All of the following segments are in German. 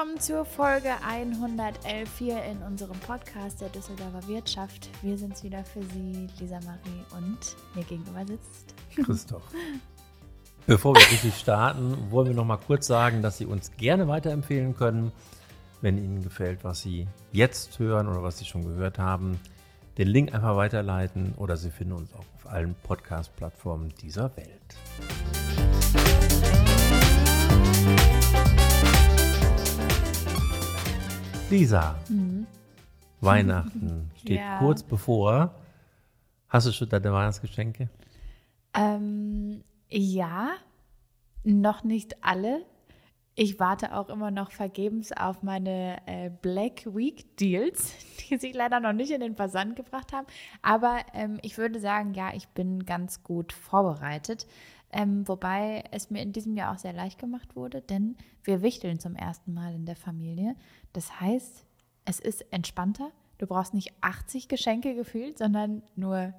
Willkommen zur Folge 111 hier in unserem Podcast der Düsseldorfer Wirtschaft. Wir sind wieder für Sie, Lisa Marie und mir gegenüber sitzt Christoph. Bevor wir richtig starten, wollen wir noch mal kurz sagen, dass Sie uns gerne weiterempfehlen können, wenn Ihnen gefällt, was Sie jetzt hören oder was Sie schon gehört haben. Den Link einfach weiterleiten oder Sie finden uns auch auf allen Podcast-Plattformen dieser Welt. Lisa, Mhm. Weihnachten steht Ja. kurz bevor. Hast du schon deine Weihnachtsgeschenke? Ähm, ja, noch nicht alle. Ich warte auch immer noch vergebens auf meine äh, Black Week Deals, die sich leider noch nicht in den Versand gebracht haben. Aber ähm, ich würde sagen, ja, ich bin ganz gut vorbereitet. Ähm, wobei es mir in diesem Jahr auch sehr leicht gemacht wurde, denn wir wichteln zum ersten Mal in der Familie. Das heißt, es ist entspannter. Du brauchst nicht 80 Geschenke gefühlt, sondern nur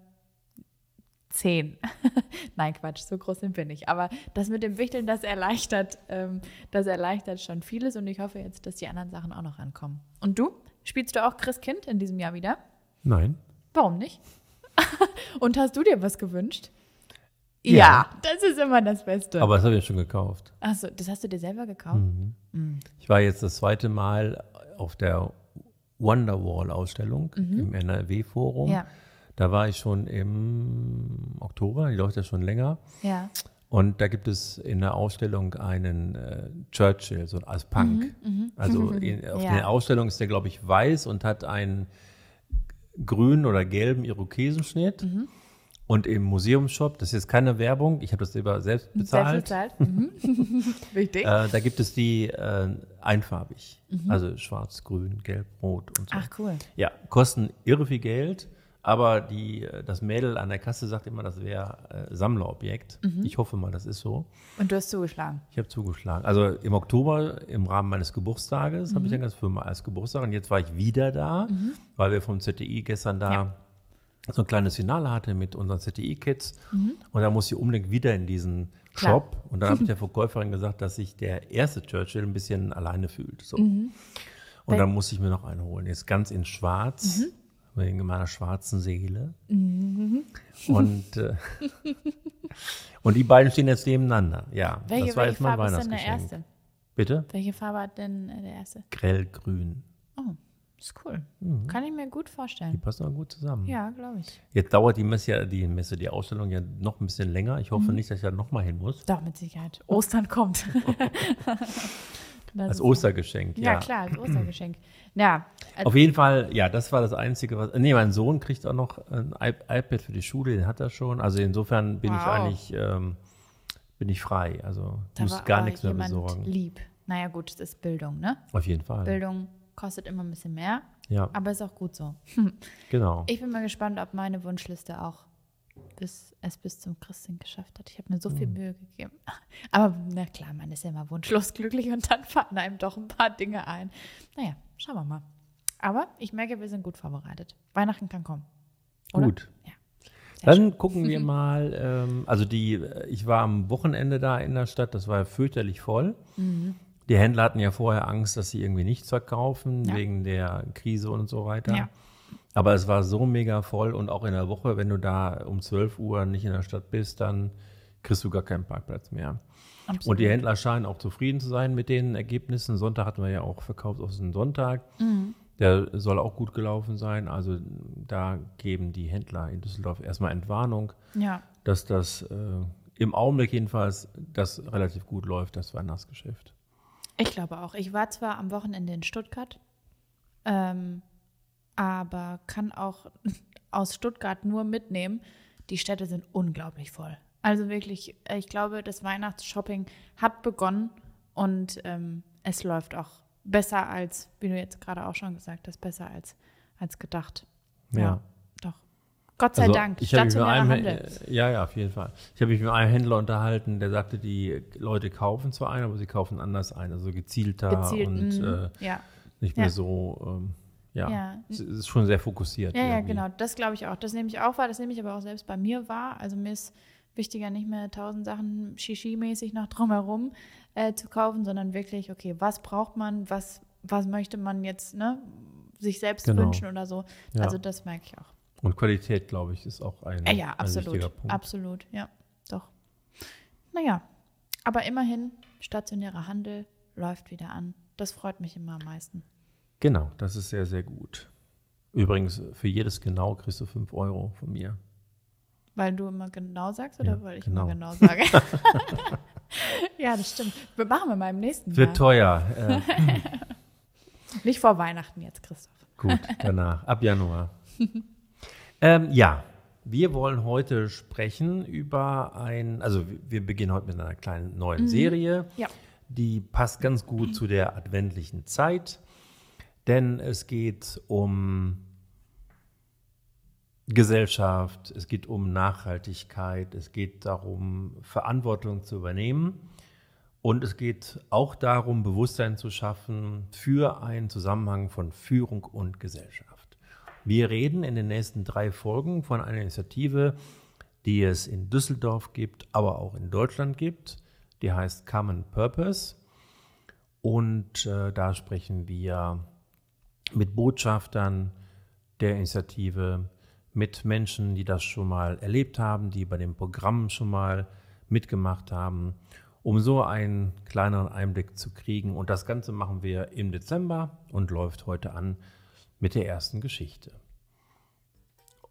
10. Nein, Quatsch, so groß sind wir nicht. Aber das mit dem Wichteln, das erleichtert, ähm, das erleichtert schon vieles und ich hoffe jetzt, dass die anderen Sachen auch noch rankommen. Und du? Spielst du auch Christkind in diesem Jahr wieder? Nein. Warum nicht? und hast du dir was gewünscht? Ja. das ist immer das Beste. Aber das habe ich ja schon gekauft. Achso, das hast du dir selber gekauft? Mhm. Ich war jetzt das zweite Mal auf der Wonderwall-Ausstellung im NRW-Forum. Mhm. Ja, Da war ich schon im Oktober, die läuft ja schon länger. ja. Und da gibt es in der Ausstellung einen äh, Churchill, so als Punk. Also in, auf Mhm, Ja. der Ausstellung ist der, glaube ich, weiß und hat einen grünen oder gelben Irokesenschnitt. Mhm. Und im Museumsshop, das ist jetzt keine Werbung, ich habe das selber selbst bezahlt. Selbst bezahlt. Mhm. Wichtig. Äh, da gibt es die äh, einfarbig. Also schwarz, grün, gelb, rot und so. Mhm. Ach, cool. Ja, kosten irre viel Geld, aber die, äh, das Mädel an der Kasse sagt immer, das wäre äh, Sammlerobjekt. Mhm. Ich hoffe mal, das ist so. Und du hast zugeschlagen. Ich habe zugeschlagen. Also im Oktober im Rahmen meines Geburtstages Mhm. habe ich dann das Firma als Geburtstag und jetzt war ich wieder da, weil wir vom ZDI gestern da Ja. So ein kleines Finale hatte mit unseren ZDI-Kids Mhm. und da muss ich unbedingt wieder in diesen Klar. Shop und dann habe ich der Verkäuferin gesagt, dass sich der erste Churchill ein bisschen alleine fühlt. So. Mhm. Und dann muss ich mir noch einen holen. Jetzt ganz in schwarz, Mhm. wegen meiner schwarzen Seele. Und, äh, und die beiden stehen jetzt nebeneinander. Ja, Welche, das war welche jetzt mein Farbe ist denn der Weihnachtsgeschenk. erste? Bitte? Welche Farbe hat denn äh, der erste? Grellgrün. Oh, ist cool. Kann ich mir gut Die vorstellen. passen auch gut zusammen. Ja, glaube ich. Jetzt dauert die Messe, ja- die Messe, die Ausstellung ja noch ein bisschen länger. Ich Mhm. hoffe nicht, dass ich da nochmal hin muss. Doch, mit Sicherheit. Ostern kommt. Das Als Ostergeschenk, Ja, ja. klar, als Ostergeschenk. Ja, äh, Auf jeden Fall, ja, das war das Einzige, was. Nee, mein Sohn kriegt auch noch ein iPad für die Schule, den hat er schon. Also insofern bin ich Wow. eigentlich ähm, bin ich frei. Also da muss gar nichts mehr besorgen. lieb. Naja, gut, es ist Bildung, ne? Auf jeden Fall. Bildung kostet immer ein bisschen mehr, Ja, aber ist auch gut so. genau. Ich bin mal gespannt, ob meine Wunschliste auch bis, es bis zum Christkind geschafft hat. Ich habe mir so viel Hm. Mühe gegeben. Aber na klar, man ist ja immer wunschlos glücklich und dann fallen einem doch ein paar Dinge ein. Naja, schauen wir mal. Aber ich merke, wir sind gut vorbereitet. Weihnachten kann kommen. Oder? Gut. Ja. Sehr Dann gucken wir mal. Ähm, also die, äh, ich war am Wochenende da in der Stadt. Das war fürchterlich voll. Mhm. Die Händler hatten ja vorher Angst, dass sie irgendwie nichts verkaufen Ja. wegen der Krise und so weiter. Ja. Aber es war so mega voll und auch in der Woche, wenn du da um 12 Uhr nicht in der Stadt bist, dann kriegst du gar keinen Parkplatz mehr. Absolut. Und die Händler scheinen auch zufrieden zu sein mit den Ergebnissen. Sonntag hatten wir ja auch verkauft aus dem Sonntag. Mhm. Der soll auch gut gelaufen sein. Also da geben die Händler in Düsseldorf erstmal Entwarnung, Ja, dass das äh, im Augenblick jedenfalls das relativ gut läuft, das Weihnachtsgeschäft. Ich glaube auch. Ich war zwar am Wochenende in Stuttgart, ähm, aber kann auch aus Stuttgart nur mitnehmen. Die Städte sind unglaublich voll. Also wirklich, äh, ich glaube, das Weihnachtsshopping hat begonnen und ähm, es läuft auch besser als, wie du jetzt gerade auch schon gesagt hast, besser als, als gedacht. Ja. Doch. Gott sei Also, Dank. Ich habe mich mit Stationärer einem, Handel. ja, ja, auf jeden Fall. Ich habe mich mit einem Händler unterhalten, der sagte, die Leute kaufen zwar ein, aber sie kaufen anders ein, also gezielter Gezielt, und mhm. äh, ja. nicht mehr Ja. so, ähm, ja, Ja. es ist schon sehr fokussiert. Ja, ja, genau. Das glaube ich auch. Das nehme ich auch wahr. Das nehme ich aber auch selbst bei mir wahr. Also mir ist wichtiger nicht mehr tausend Sachen Shishi-mäßig noch drumherum. äh, zu kaufen, sondern wirklich, okay, was braucht man, was, was möchte man jetzt ne, sich selbst genau. wünschen oder so. Ja. Also das merke ich auch. Und Qualität, glaube ich, ist auch ein, äh, ja, absolut, ein wichtiger Punkt. Absolut, ja, doch. Naja, aber immerhin, stationärer Handel läuft wieder an. Das freut mich immer am meisten. Genau, das ist sehr, sehr gut. Übrigens, für jedes Genau kriegst du 5 Euro von mir. Weil du immer genau sagst oder ja, weil ich genau. immer genau sage? ja, das stimmt. Wir machen wir mal im nächsten. Wird teuer. Äh. Nicht vor Weihnachten jetzt, Christoph. Gut, danach, ab Januar. ähm, ja, wir wollen heute sprechen über ein, also wir beginnen heute mit einer kleinen neuen mhm. Serie. Ja. Die passt ganz gut mhm. zu der adventlichen Zeit, denn es geht um Gesellschaft, es geht um Nachhaltigkeit, es geht darum, Verantwortung zu übernehmen und es geht auch darum, Bewusstsein zu schaffen für einen Zusammenhang von Führung und Gesellschaft. Wir reden in den nächsten drei Folgen von einer Initiative, die es in Düsseldorf gibt, aber auch in Deutschland gibt. Die heißt Common Purpose. Und äh, da sprechen wir mit Botschaftern der Initiative, mit Menschen, die das schon mal erlebt haben, die bei dem Programm schon mal mitgemacht haben, um so einen kleineren Einblick zu kriegen. Und das Ganze machen wir im Dezember und läuft heute an mit der ersten Geschichte.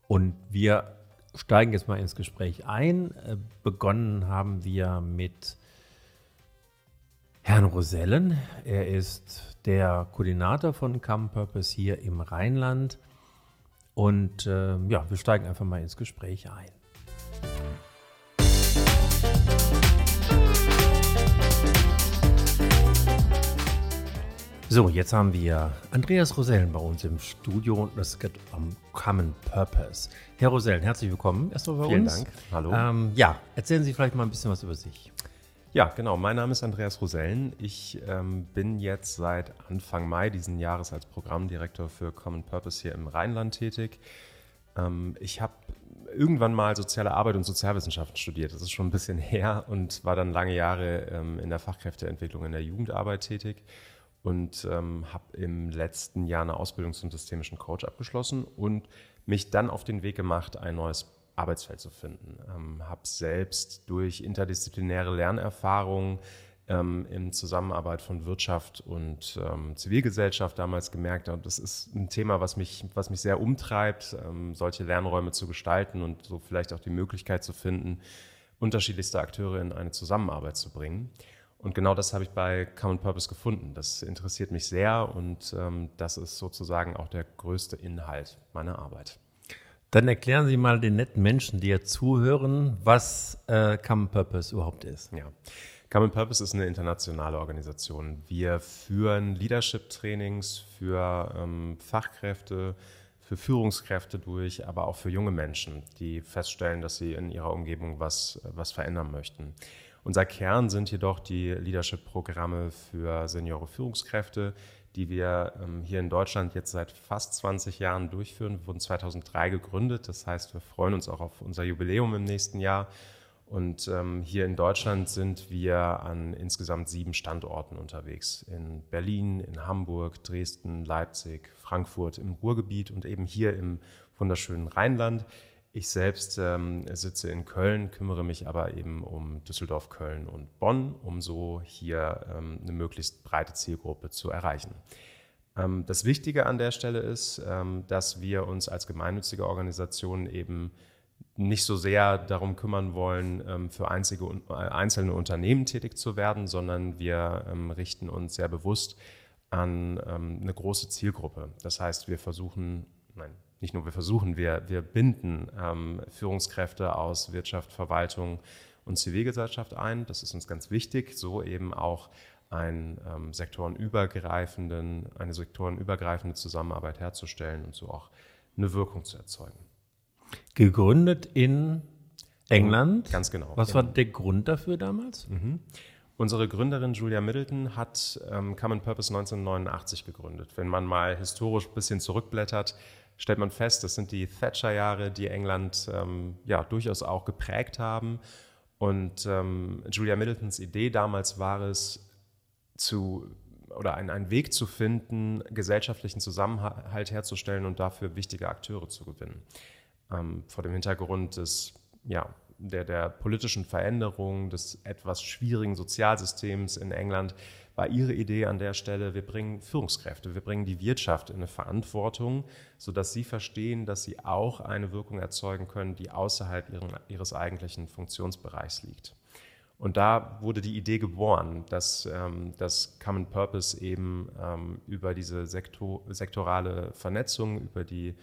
Und wir steigen jetzt mal ins Gespräch ein. Äh, begonnen haben wir mit Herrn Rosellen. Er ist der Koordinator von Come Purpose hier im Rheinland und äh, ja, wir steigen einfach mal ins Gespräch ein. So, jetzt haben wir Andreas Rosellen bei uns im Studio und es geht um Common Purpose. Herr Rosellen, herzlich willkommen erstmal bei Vielen uns. Vielen Dank. Hallo. Ähm, ja, erzählen Sie vielleicht mal ein bisschen was über sich. Ja, genau. Mein Name ist Andreas Rosellen. Ich ähm, bin jetzt seit Anfang Mai diesen Jahres als Programmdirektor für Common Purpose hier im Rheinland tätig. Ähm, ich habe irgendwann mal soziale Arbeit und Sozialwissenschaften studiert. Das ist schon ein bisschen her und war dann lange Jahre ähm, in der Fachkräfteentwicklung in der Jugendarbeit tätig und ähm, habe im letzten Jahr eine Ausbildung zum systemischen Coach abgeschlossen und mich dann auf den Weg gemacht, ein neues Arbeitsfeld zu finden. Ähm, habe selbst durch interdisziplinäre Lernerfahrungen ähm, in Zusammenarbeit von Wirtschaft und ähm, Zivilgesellschaft damals gemerkt, und das ist ein Thema, was mich, was mich sehr umtreibt, ähm, solche Lernräume zu gestalten und so vielleicht auch die Möglichkeit zu finden, unterschiedlichste Akteure in eine Zusammenarbeit zu bringen. Und genau das habe ich bei Common Purpose gefunden. Das interessiert mich sehr und ähm, das ist sozusagen auch der größte Inhalt meiner Arbeit. Dann erklären Sie mal den netten Menschen, die jetzt zuhören, was äh, Common Purpose überhaupt ist. Ja. Common Purpose ist eine internationale Organisation. Wir führen Leadership-Trainings für ähm, Fachkräfte, für Führungskräfte durch, aber auch für junge Menschen, die feststellen, dass sie in ihrer Umgebung was, was verändern möchten. Unser Kern sind jedoch die Leadership-Programme für Seniore Führungskräfte, die wir ähm, hier in Deutschland jetzt seit fast 20 Jahren durchführen. Wir wurden 2003 gegründet, das heißt, wir freuen uns auch auf unser Jubiläum im nächsten Jahr. Und ähm, hier in Deutschland sind wir an insgesamt sieben Standorten unterwegs. In Berlin, in Hamburg, Dresden, Leipzig, Frankfurt im Ruhrgebiet und eben hier im wunderschönen Rheinland. Ich selbst ähm, sitze in Köln, kümmere mich aber eben um Düsseldorf, Köln und Bonn, um so hier ähm, eine möglichst breite Zielgruppe zu erreichen. Ähm, das Wichtige an der Stelle ist, ähm, dass wir uns als gemeinnützige Organisation eben nicht so sehr darum kümmern wollen, ähm, für einzige, äh, einzelne Unternehmen tätig zu werden, sondern wir ähm, richten uns sehr bewusst an eine große Zielgruppe. Das heißt, wir versuchen, nein, nicht nur wir versuchen, wir, wir binden ähm, Führungskräfte aus Wirtschaft, Verwaltung und Zivilgesellschaft ein. Das ist uns ganz wichtig, so eben auch ein, ähm, sektorenübergreifenden, eine sektorenübergreifende Zusammenarbeit herzustellen und so auch eine Wirkung zu erzeugen. Gegründet in England. Ganz genau. Was war der Grund dafür damals? Mhm. Unsere Gründerin Julia Middleton hat ähm, Common Purpose 1989 gegründet. Wenn man mal historisch ein bisschen zurückblättert, stellt man fest, das sind die Thatcher-Jahre, die England ähm, ja durchaus auch geprägt haben. Und ähm, Julia Middletons Idee damals war es, zu oder einen, einen Weg zu finden, gesellschaftlichen Zusammenhalt herzustellen und dafür wichtige Akteure zu gewinnen. Ähm, vor dem Hintergrund des, ja, der, der politischen Veränderung, des etwas schwierigen Sozialsystems in England war ihre Idee an der Stelle, wir bringen Führungskräfte, wir bringen die Wirtschaft in eine Verantwortung, sodass sie verstehen, dass sie auch eine Wirkung erzeugen können, die außerhalb ihren, ihres eigentlichen Funktionsbereichs liegt. Und da wurde die Idee geboren, dass ähm, das Common Purpose eben ähm, über diese sektor sektorale Vernetzung, über die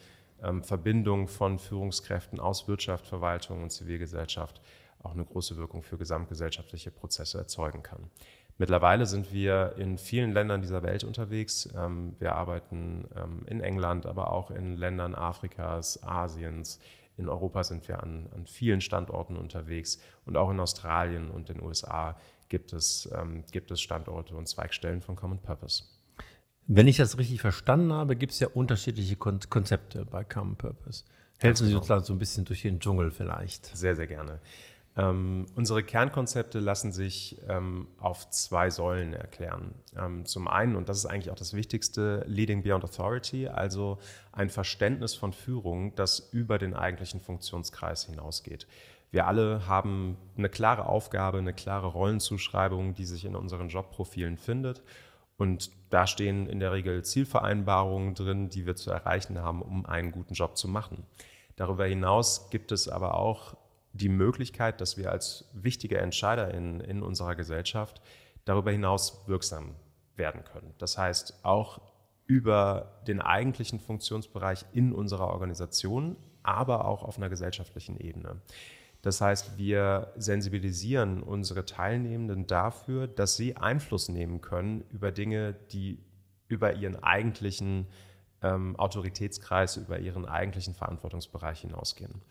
ähm, Verbindung von Führungskräften aus Wirtschaft, Verwaltung und Zivilgesellschaft auch eine große Wirkung für gesamtgesellschaftliche Prozesse erzeugen kann. Mittlerweile sind wir in vielen Ländern dieser Welt unterwegs. Ähm, wir arbeiten ähm, in England, aber auch in Ländern Afrikas, Asiens, in Europa sind wir an, an vielen Standorten unterwegs und auch in Australien und den USA gibt es, ähm, gibt es Standorte und Zweigstellen von Common Purpose. Wenn ich das richtig verstanden habe, gibt es ja unterschiedliche Kon Konzepte bei Common Purpose. Helfen Sie uns da so ein bisschen durch den Dschungel vielleicht? Sehr, sehr gerne. Ähm, unsere Kernkonzepte lassen sich ähm, auf zwei Säulen erklären. Ähm, zum einen, und das ist eigentlich auch das Wichtigste, Leading Beyond Authority, also ein Verständnis von Führung, das über den eigentlichen Funktionskreis hinausgeht. Wir alle haben eine klare Aufgabe, eine klare Rollenzuschreibung, die sich in unseren Jobprofilen findet. Und da stehen in der Regel Zielvereinbarungen drin, die wir zu erreichen haben, um einen guten Job zu machen. Darüber hinaus gibt es aber auch die Möglichkeit, dass wir als wichtige Entscheider in, in unserer Gesellschaft darüber hinaus wirksam werden können. Das heißt, auch über den eigentlichen Funktionsbereich in unserer Organisation, aber auch auf einer gesellschaftlichen Ebene. Das heißt, wir sensibilisieren unsere Teilnehmenden dafür, dass sie Einfluss nehmen können über Dinge, die über ihren eigentlichen ähm, Autoritätskreis, über ihren eigentlichen Verantwortungsbereich hinausgehen.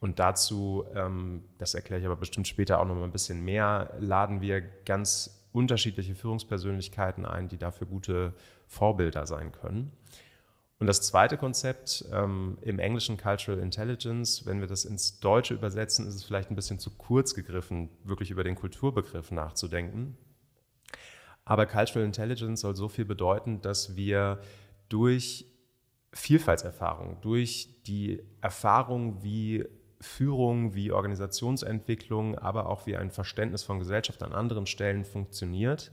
Und dazu, ähm, das erkläre ich aber bestimmt später auch noch mal ein bisschen mehr, laden wir ganz unterschiedliche Führungspersönlichkeiten ein, die dafür gute Vorbilder sein können. Und das zweite Konzept ähm, im Englischen Cultural Intelligence, wenn wir das ins Deutsche übersetzen, ist es vielleicht ein bisschen zu kurz gegriffen, wirklich über den Kulturbegriff nachzudenken. Aber Cultural Intelligence soll so viel bedeuten, dass wir durch Vielfaltserfahrung, durch die Erfahrung, wie Führung, wie Organisationsentwicklung, aber auch wie ein Verständnis von Gesellschaft an anderen Stellen funktioniert,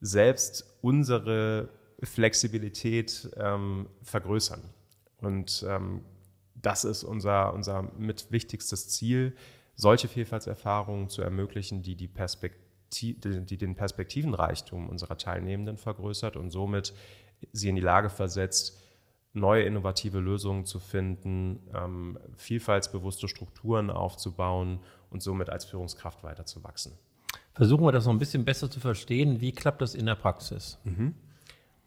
selbst unsere Flexibilität ähm, vergrößern. Und ähm, das ist unser, unser mit wichtigstes Ziel, solche Vielfaltserfahrungen zu ermöglichen, die, die, Perspektiv die den Perspektivenreichtum unserer Teilnehmenden vergrößert und somit sie in die Lage versetzt, neue innovative Lösungen zu finden, ähm, vielfaltsbewusste Strukturen aufzubauen und somit als Führungskraft weiterzuwachsen. Versuchen wir das noch ein bisschen besser zu verstehen. Wie klappt das in der Praxis? Mhm.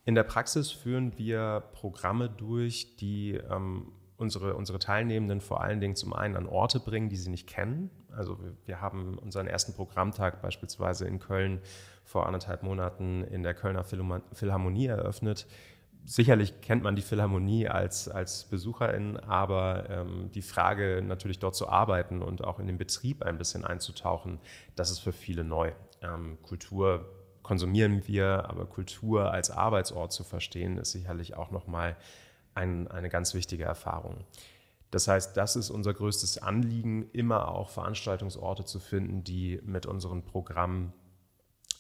In der Praxis führen wir Programme durch, die ähm, unsere, unsere Teilnehmenden vor allen Dingen zum einen an Orte bringen, die sie nicht kennen. Also wir, wir haben unseren ersten Programmtag beispielsweise in Köln vor anderthalb Monaten in der Kölner Philharmonie eröffnet sicherlich kennt man die Philharmonie als, als Besucherin, aber ähm, die Frage, natürlich dort zu arbeiten und auch in den Betrieb ein bisschen einzutauchen, das ist für viele neu. Ähm, Kultur konsumieren wir, aber Kultur als Arbeitsort zu verstehen, ist sicherlich auch nochmal ein, eine ganz wichtige Erfahrung. Das heißt, das ist unser größtes Anliegen, immer auch Veranstaltungsorte zu finden, die mit unseren Programmen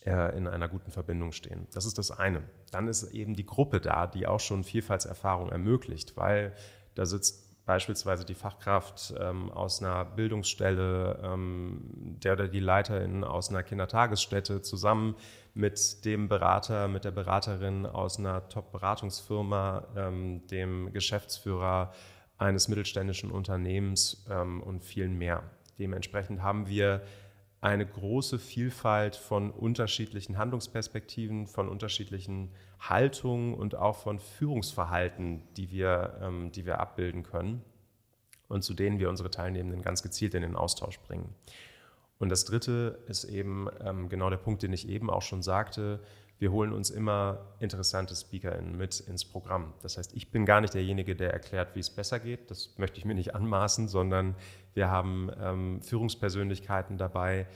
äh, in einer guten Verbindung stehen. Das ist das eine. Dann ist eben die Gruppe da, die auch schon Vielfaltserfahrung ermöglicht, weil da sitzt beispielsweise die Fachkraft ähm, aus einer Bildungsstelle, ähm, der oder die Leiterin aus einer Kindertagesstätte zusammen mit dem Berater, mit der Beraterin aus einer Top-Beratungsfirma, ähm, dem Geschäftsführer eines mittelständischen Unternehmens ähm, und vielen mehr. Dementsprechend haben wir eine große Vielfalt von unterschiedlichen Handlungsperspektiven, von unterschiedlichen Haltungen und auch von Führungsverhalten, die wir, ähm, die wir abbilden können und zu denen wir unsere Teilnehmenden ganz gezielt in den Austausch bringen. Und das Dritte ist eben ähm, genau der Punkt, den ich eben auch schon sagte. wir holen uns immer interessante SpeakerInnen mit ins Programm. Das heißt, ich bin gar nicht derjenige, der erklärt, wie es besser geht. Das möchte ich mir nicht anmaßen, sondern wir haben ähm, Führungspersönlichkeiten dabei,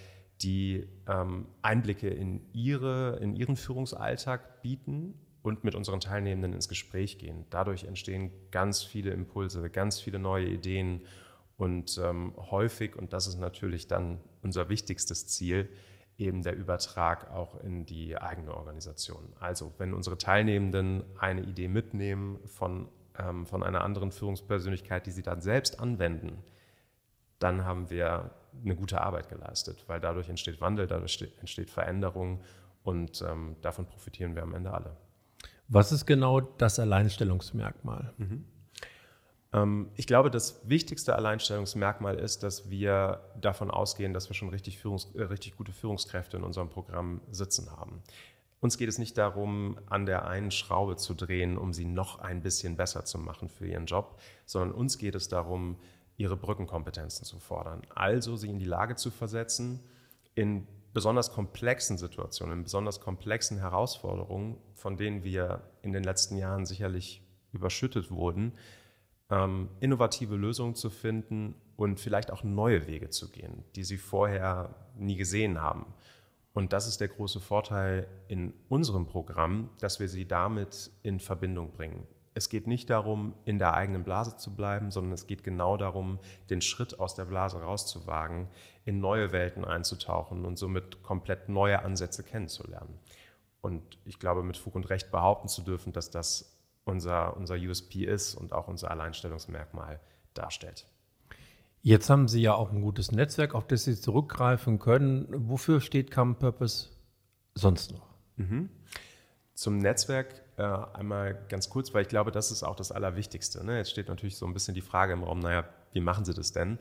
die ähm, Einblicke in, ihre, in ihren Führungsalltag bieten und mit unseren Teilnehmenden ins Gespräch gehen. Dadurch entstehen ganz viele Impulse, ganz viele neue Ideen und ähm, häufig, und das ist natürlich dann unser wichtigstes Ziel, eben der Übertrag auch in die eigene Organisation. Also wenn unsere Teilnehmenden eine Idee mitnehmen von, ähm, von einer anderen Führungspersönlichkeit, die sie dann selbst anwenden, dann haben wir eine gute Arbeit geleistet, weil dadurch entsteht Wandel, dadurch entsteht Veränderung und ähm, davon profitieren wir am Ende alle. Was ist genau das Alleinstellungsmerkmal? Mhm. Ähm, ich glaube, das wichtigste Alleinstellungsmerkmal ist, dass wir davon ausgehen, dass wir schon richtig, Führungs äh, richtig gute Führungskräfte in unserem Programm sitzen haben. Uns geht es nicht darum, an der einen Schraube zu drehen, um sie noch ein bisschen besser zu machen für ihren Job, sondern uns geht es darum, ihre Brückenkompetenzen zu fordern. Also sie in die Lage zu versetzen, in besonders komplexen Situationen, in besonders komplexen Herausforderungen, von denen wir in den letzten Jahren sicherlich überschüttet wurden, ähm, innovative Lösungen zu finden und vielleicht auch neue Wege zu gehen, die sie vorher nie gesehen haben. Und das ist der große Vorteil in unserem Programm, dass wir sie damit in Verbindung bringen. Es geht nicht darum, in der eigenen Blase zu bleiben, sondern es geht genau darum, den Schritt aus der Blase rauszuwagen, in neue Welten einzutauchen und somit komplett neue Ansätze kennenzulernen. Und ich glaube, mit Fug und Recht behaupten zu dürfen, dass das unser, unser USP ist und auch unser Alleinstellungsmerkmal darstellt. Jetzt haben Sie ja auch ein gutes Netzwerk, auf das Sie zurückgreifen können. Wofür steht Common Purpose sonst noch? Mhm. Zum Netzwerk äh, einmal ganz kurz, weil ich glaube, das ist auch das Allerwichtigste. Ne? Jetzt steht natürlich so ein bisschen die Frage im Raum, naja, wie machen Sie das denn?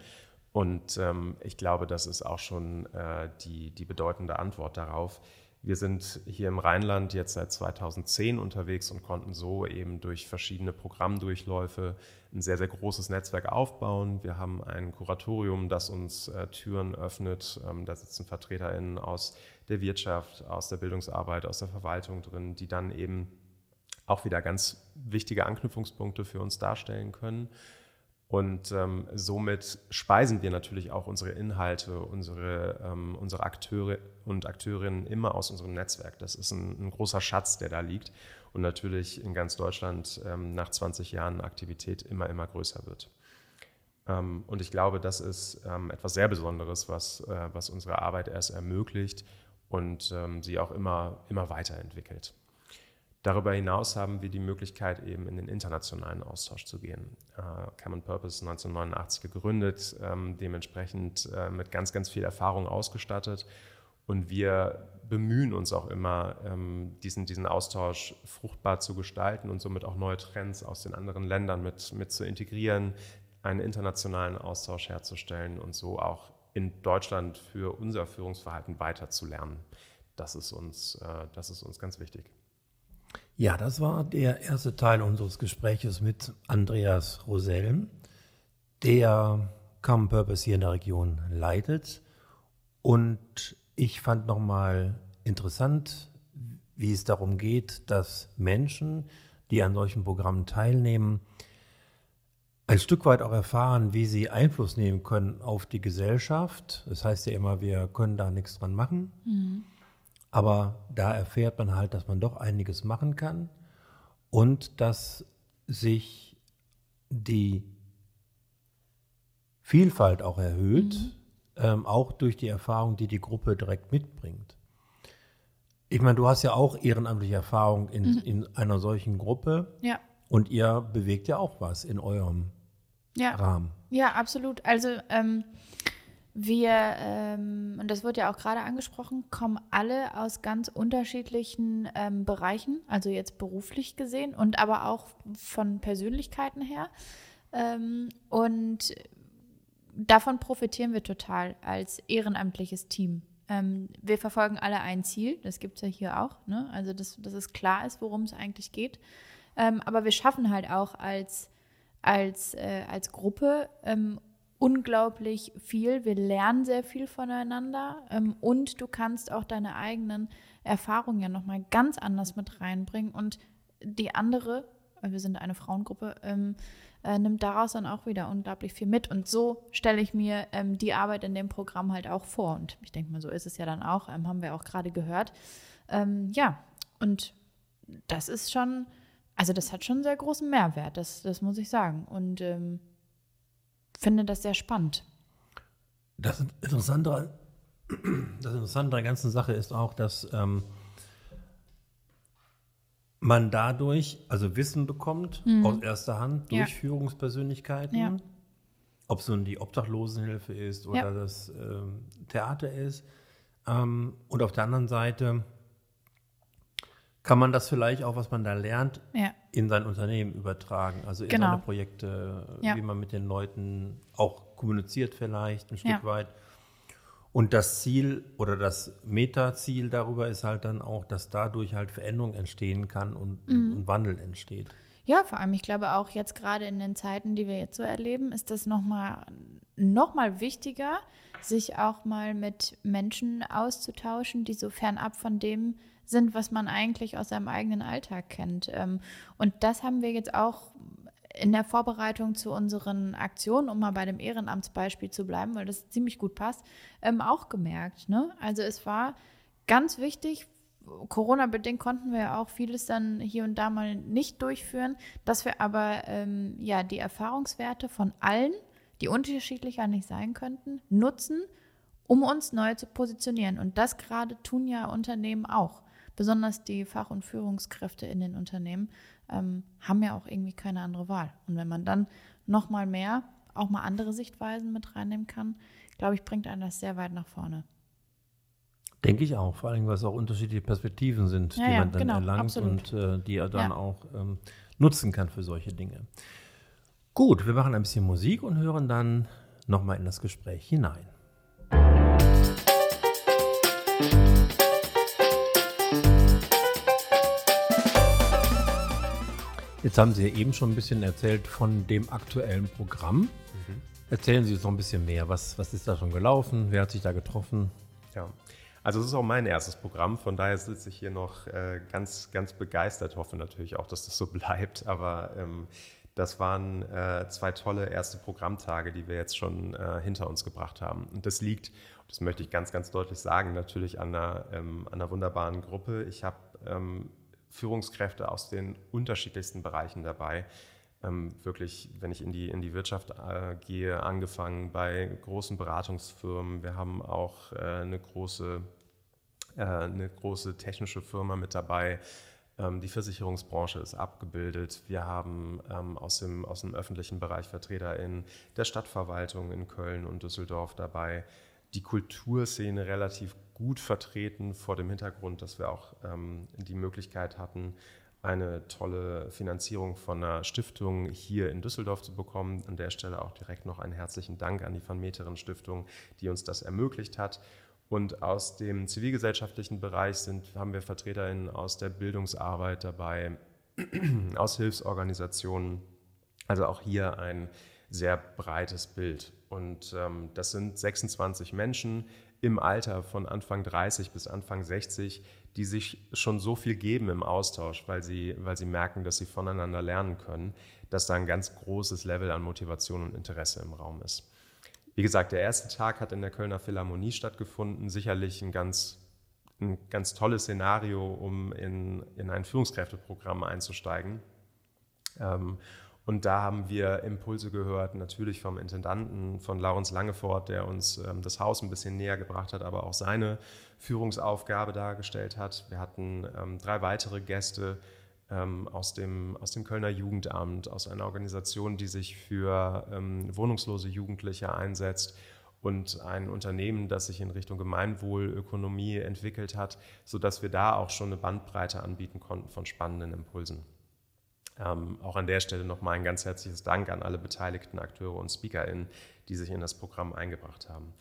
Und ähm, ich glaube, das ist auch schon äh, die, die bedeutende Antwort darauf. Wir sind hier im Rheinland jetzt seit 2010 unterwegs und konnten so eben durch verschiedene Programmdurchläufe ein sehr, sehr großes Netzwerk aufbauen. Wir haben ein Kuratorium, das uns äh, Türen öffnet. Ähm, da sitzen VertreterInnen aus der Wirtschaft, aus der Bildungsarbeit, aus der Verwaltung drin, die dann eben auch wieder ganz wichtige Anknüpfungspunkte für uns darstellen können. Und ähm, somit speisen wir natürlich auch unsere Inhalte, unsere, ähm, unsere Akteure und Akteurinnen immer aus unserem Netzwerk. Das ist ein, ein großer Schatz, der da liegt und natürlich in ganz Deutschland ähm, nach 20 Jahren Aktivität immer, immer größer wird. Ähm, und ich glaube, das ist ähm, etwas sehr Besonderes, was, äh, was unsere Arbeit erst ermöglicht und ähm, sie auch immer, immer weiterentwickelt. Darüber hinaus haben wir die Möglichkeit, eben in den internationalen Austausch zu gehen. Äh, Common Purpose 1989 gegründet, ähm, dementsprechend äh, mit ganz, ganz viel Erfahrung ausgestattet. Und wir bemühen uns auch immer, ähm, diesen, diesen Austausch fruchtbar zu gestalten und somit auch neue Trends aus den anderen Ländern mit, mit zu integrieren, einen internationalen Austausch herzustellen und so auch in Deutschland für unser Führungsverhalten weiterzulernen. Das ist uns, äh, das ist uns ganz wichtig. Ja, das war der erste Teil unseres Gespräches mit Andreas Rosell, der Common Purpose hier in der Region leitet. Und ich fand nochmal interessant, wie es darum geht, dass Menschen, die an solchen Programmen teilnehmen, ein Stück weit auch erfahren, wie sie Einfluss nehmen können auf die Gesellschaft. Das heißt ja immer, wir können da nichts dran machen. Mhm. Aber da erfährt man halt, dass man doch einiges machen kann und dass sich die Vielfalt auch erhöht, mhm. ähm, auch durch die Erfahrung, die die Gruppe direkt mitbringt. Ich meine, du hast ja auch ehrenamtliche Erfahrung in, mhm. in einer solchen Gruppe. Ja. Und ihr bewegt ja auch was in eurem ja. Rahmen. Ja, absolut. Also ähm, wir, ähm, und das wird ja auch gerade angesprochen, kommen alle aus ganz unterschiedlichen ähm, Bereichen, also jetzt beruflich gesehen und aber auch von Persönlichkeiten her. Ähm, und davon profitieren wir total als ehrenamtliches Team. Ähm, wir verfolgen alle ein Ziel, das gibt es ja hier auch, ne? also dass, dass es klar ist, worum es eigentlich geht. Ähm, aber wir schaffen halt auch als, als, äh, als Gruppe ähm, unglaublich viel. Wir lernen sehr viel voneinander ähm, und du kannst auch deine eigenen Erfahrungen ja nochmal ganz anders mit reinbringen und die andere, wir sind eine Frauengruppe, ähm, äh, nimmt daraus dann auch wieder unglaublich viel mit. Und so stelle ich mir ähm, die Arbeit in dem Programm halt auch vor. Und ich denke mal, so ist es ja dann auch, ähm, haben wir auch gerade gehört. Ähm, ja, und das ist schon, also das hat schon einen sehr großen Mehrwert, das, das muss ich sagen. Und ähm, finde das sehr spannend. Das Interessante, das Interessante an der ganzen Sache ist auch, dass ähm, man dadurch also Wissen bekommt mhm. aus erster Hand durch ja. Führungspersönlichkeiten. Ja. Ob es nun die Obdachlosenhilfe ist oder ja. das ähm, Theater ist. Ähm, und auf der anderen Seite kann man das vielleicht auch, was man da lernt, ja. in sein Unternehmen übertragen. Also in genau. seine Projekte, ja. wie man mit den Leuten auch kommuniziert vielleicht ein Stück ja. weit. Und das Ziel oder das Metaziel darüber ist halt dann auch, dass dadurch halt Veränderung entstehen kann und, mhm. und Wandel entsteht. Ja, vor allem, ich glaube auch jetzt gerade in den Zeiten, die wir jetzt so erleben, ist das nochmal noch mal wichtiger, sich auch mal mit Menschen auszutauschen, die so fernab von dem sind, was man eigentlich aus seinem eigenen Alltag kennt. Ähm, und das haben wir jetzt auch in der Vorbereitung zu unseren Aktionen, um mal bei dem Ehrenamtsbeispiel zu bleiben, weil das ziemlich gut passt, ähm, auch gemerkt. Ne? Also es war ganz wichtig, Corona-bedingt konnten wir ja auch vieles dann hier und da mal nicht durchführen, dass wir aber ähm, ja die Erfahrungswerte von allen, die unterschiedlicher nicht sein könnten, nutzen, um uns neu zu positionieren. Und das gerade tun ja Unternehmen auch besonders die Fach- und Führungskräfte in den Unternehmen ähm, haben ja auch irgendwie keine andere Wahl. Und wenn man dann noch mal mehr, auch mal andere Sichtweisen mit reinnehmen kann, glaube ich, bringt einen das sehr weit nach vorne. Denke ich auch, vor allem, weil es auch unterschiedliche Perspektiven sind, ja, die man dann genau, erlangt absolut. und äh, die er dann ja. auch ähm, nutzen kann für solche Dinge. Gut, wir machen ein bisschen Musik und hören dann nochmal in das Gespräch hinein. Jetzt haben Sie ja eben schon ein bisschen erzählt von dem aktuellen Programm. Mhm. Erzählen Sie uns noch ein bisschen mehr. Was, was ist da schon gelaufen? Wer hat sich da getroffen? Ja, also es ist auch mein erstes Programm, von daher sitze ich hier noch äh, ganz, ganz begeistert, hoffe natürlich auch, dass das so bleibt. Aber ähm, das waren äh, zwei tolle erste Programmtage, die wir jetzt schon äh, hinter uns gebracht haben. Und das liegt, das möchte ich ganz, ganz deutlich sagen, natürlich an einer, ähm, an einer wunderbaren Gruppe. Ich habe ähm, Führungskräfte aus den unterschiedlichsten Bereichen dabei. Ähm, wirklich, wenn ich in die, in die Wirtschaft äh, gehe, angefangen bei großen Beratungsfirmen. Wir haben auch äh, eine, große, äh, eine große technische Firma mit dabei. Ähm, die Versicherungsbranche ist abgebildet. Wir haben ähm, aus, dem, aus dem öffentlichen Bereich Vertreter in der Stadtverwaltung in Köln und Düsseldorf dabei. Die Kulturszene relativ gut vertreten vor dem Hintergrund, dass wir auch ähm, die Möglichkeit hatten, eine tolle Finanzierung von einer Stiftung hier in Düsseldorf zu bekommen. An der Stelle auch direkt noch einen herzlichen Dank an die Van Meteren Stiftung, die uns das ermöglicht hat. Und aus dem zivilgesellschaftlichen Bereich sind, haben wir VertreterInnen aus der Bildungsarbeit dabei, aus Hilfsorganisationen. Also auch hier ein sehr breites Bild. Und ähm, das sind 26 Menschen, im Alter von Anfang 30 bis Anfang 60, die sich schon so viel geben im Austausch, weil sie, weil sie merken, dass sie voneinander lernen können, dass da ein ganz großes Level an Motivation und Interesse im Raum ist. Wie gesagt, der erste Tag hat in der Kölner Philharmonie stattgefunden, sicherlich ein ganz, ein ganz tolles Szenario, um in, in ein Führungskräfteprogramm einzusteigen. Ähm, und da haben wir Impulse gehört, natürlich vom Intendanten, von Laurens Langefort, der uns ähm, das Haus ein bisschen näher gebracht hat, aber auch seine Führungsaufgabe dargestellt hat. Wir hatten ähm, drei weitere Gäste ähm, aus, dem, aus dem Kölner Jugendamt, aus einer Organisation, die sich für ähm, wohnungslose Jugendliche einsetzt und ein Unternehmen, das sich in Richtung Gemeinwohlökonomie entwickelt hat, sodass wir da auch schon eine Bandbreite anbieten konnten von spannenden Impulsen. Ähm, auch an der Stelle nochmal ein ganz herzliches Dank an alle beteiligten Akteure und SpeakerInnen, die sich in das Programm eingebracht haben.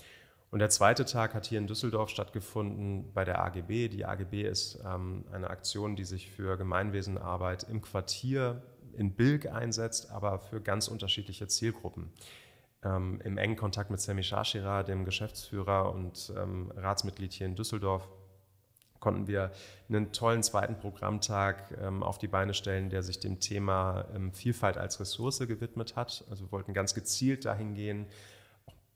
Und der zweite Tag hat hier in Düsseldorf stattgefunden bei der AGB. Die AGB ist ähm, eine Aktion, die sich für Gemeinwesenarbeit im Quartier in Bilk einsetzt, aber für ganz unterschiedliche Zielgruppen. ähm, im engen Kontakt mit Sami Shashira, dem Geschäftsführer und ähm, Ratsmitglied hier in Düsseldorf, konnten wir einen tollen zweiten Programmtag ähm, auf die Beine stellen, der sich dem Thema ähm, Vielfalt als Ressource gewidmet hat. Also wir wollten ganz gezielt dahin gehen,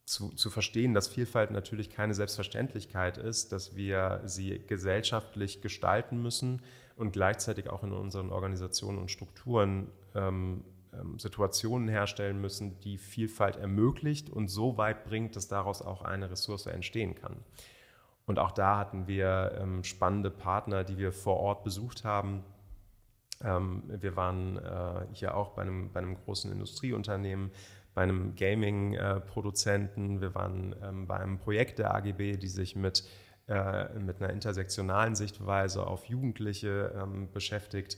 zu, zu verstehen, dass Vielfalt natürlich keine Selbstverständlichkeit ist, dass wir sie gesellschaftlich gestalten müssen und gleichzeitig auch in unseren Organisationen und Strukturen ähm, ähm, Situationen herstellen müssen, die Vielfalt ermöglicht und so weit bringt, dass daraus auch eine Ressource entstehen kann. Und auch da hatten wir ähm, spannende Partner, die wir vor Ort besucht haben. Ähm, wir waren äh, hier auch bei einem, bei einem großen Industrieunternehmen, bei einem Gaming-Produzenten. Äh, wir waren ähm, bei einem Projekt der AGB, die sich mit, äh, mit einer intersektionalen Sichtweise auf Jugendliche ähm, beschäftigt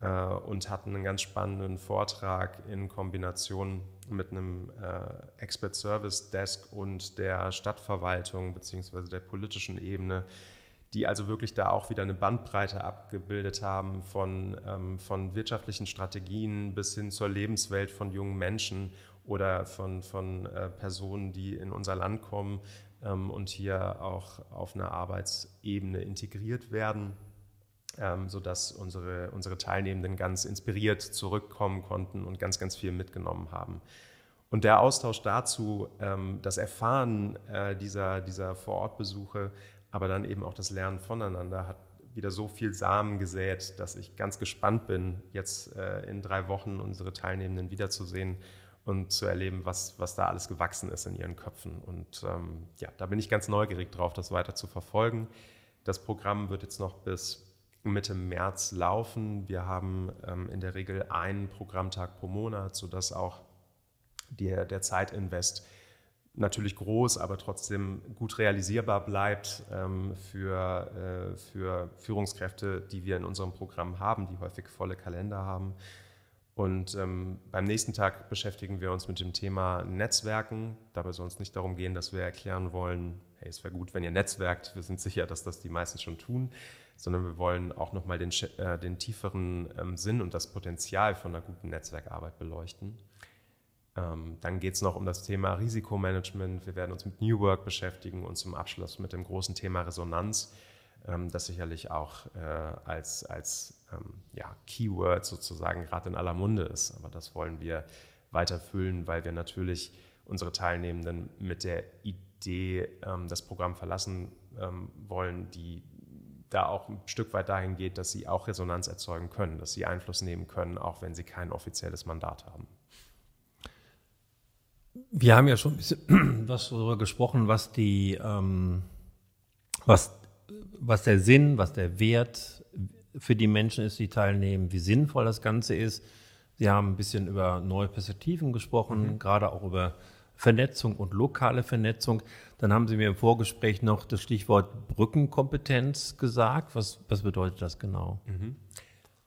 und hatten einen ganz spannenden Vortrag in Kombination mit einem äh, Expert Service Desk und der Stadtverwaltung bzw. der politischen Ebene, die also wirklich da auch wieder eine Bandbreite abgebildet haben von, ähm, von wirtschaftlichen Strategien bis hin zur Lebenswelt von jungen Menschen oder von, von äh, Personen, die in unser Land kommen ähm, und hier auch auf einer Arbeitsebene integriert werden ähm, sodass unsere, unsere Teilnehmenden ganz inspiriert zurückkommen konnten und ganz, ganz viel mitgenommen haben. Und der Austausch dazu, ähm, das Erfahren äh, dieser, dieser Vorortbesuche, aber dann eben auch das Lernen voneinander hat wieder so viel Samen gesät, dass ich ganz gespannt bin, jetzt äh, in drei Wochen unsere Teilnehmenden wiederzusehen und zu erleben, was, was da alles gewachsen ist in ihren Köpfen. Und ähm, ja, da bin ich ganz neugierig drauf, das weiter zu verfolgen. Das Programm wird jetzt noch bis Mitte März laufen. Wir haben ähm, in der Regel einen Programmtag pro Monat, sodass auch der, der Zeitinvest natürlich groß, aber trotzdem gut realisierbar bleibt ähm, für, äh, für Führungskräfte, die wir in unserem Programm haben, die häufig volle Kalender haben. Und ähm, beim nächsten Tag beschäftigen wir uns mit dem Thema Netzwerken. Dabei soll es nicht darum gehen, dass wir erklären wollen, hey, es wäre gut, wenn ihr netzwerkt. Wir sind sicher, dass das die meisten schon tun sondern wir wollen auch nochmal den, äh, den tieferen ähm, Sinn und das Potenzial von einer guten Netzwerkarbeit beleuchten. Ähm, dann geht es noch um das Thema Risikomanagement. Wir werden uns mit New Work beschäftigen und zum Abschluss mit dem großen Thema Resonanz, ähm, das sicherlich auch äh, als, als ähm, ja, Keyword sozusagen gerade in aller Munde ist. Aber das wollen wir weiter füllen, weil wir natürlich unsere Teilnehmenden mit der Idee ähm, das Programm verlassen ähm, wollen, die da auch ein Stück weit dahin geht, dass sie auch Resonanz erzeugen können, dass sie Einfluss nehmen können, auch wenn sie kein offizielles Mandat haben. Wir haben ja schon ein bisschen was darüber gesprochen, was die, ähm, was, was der Sinn, was der Wert für die Menschen ist, die teilnehmen, wie sinnvoll das Ganze ist. Sie haben ein bisschen über neue Perspektiven gesprochen, mhm. gerade auch über Vernetzung und lokale Vernetzung. Dann haben Sie mir im Vorgespräch noch das Stichwort Brückenkompetenz gesagt. Was, was bedeutet das genau? Mhm.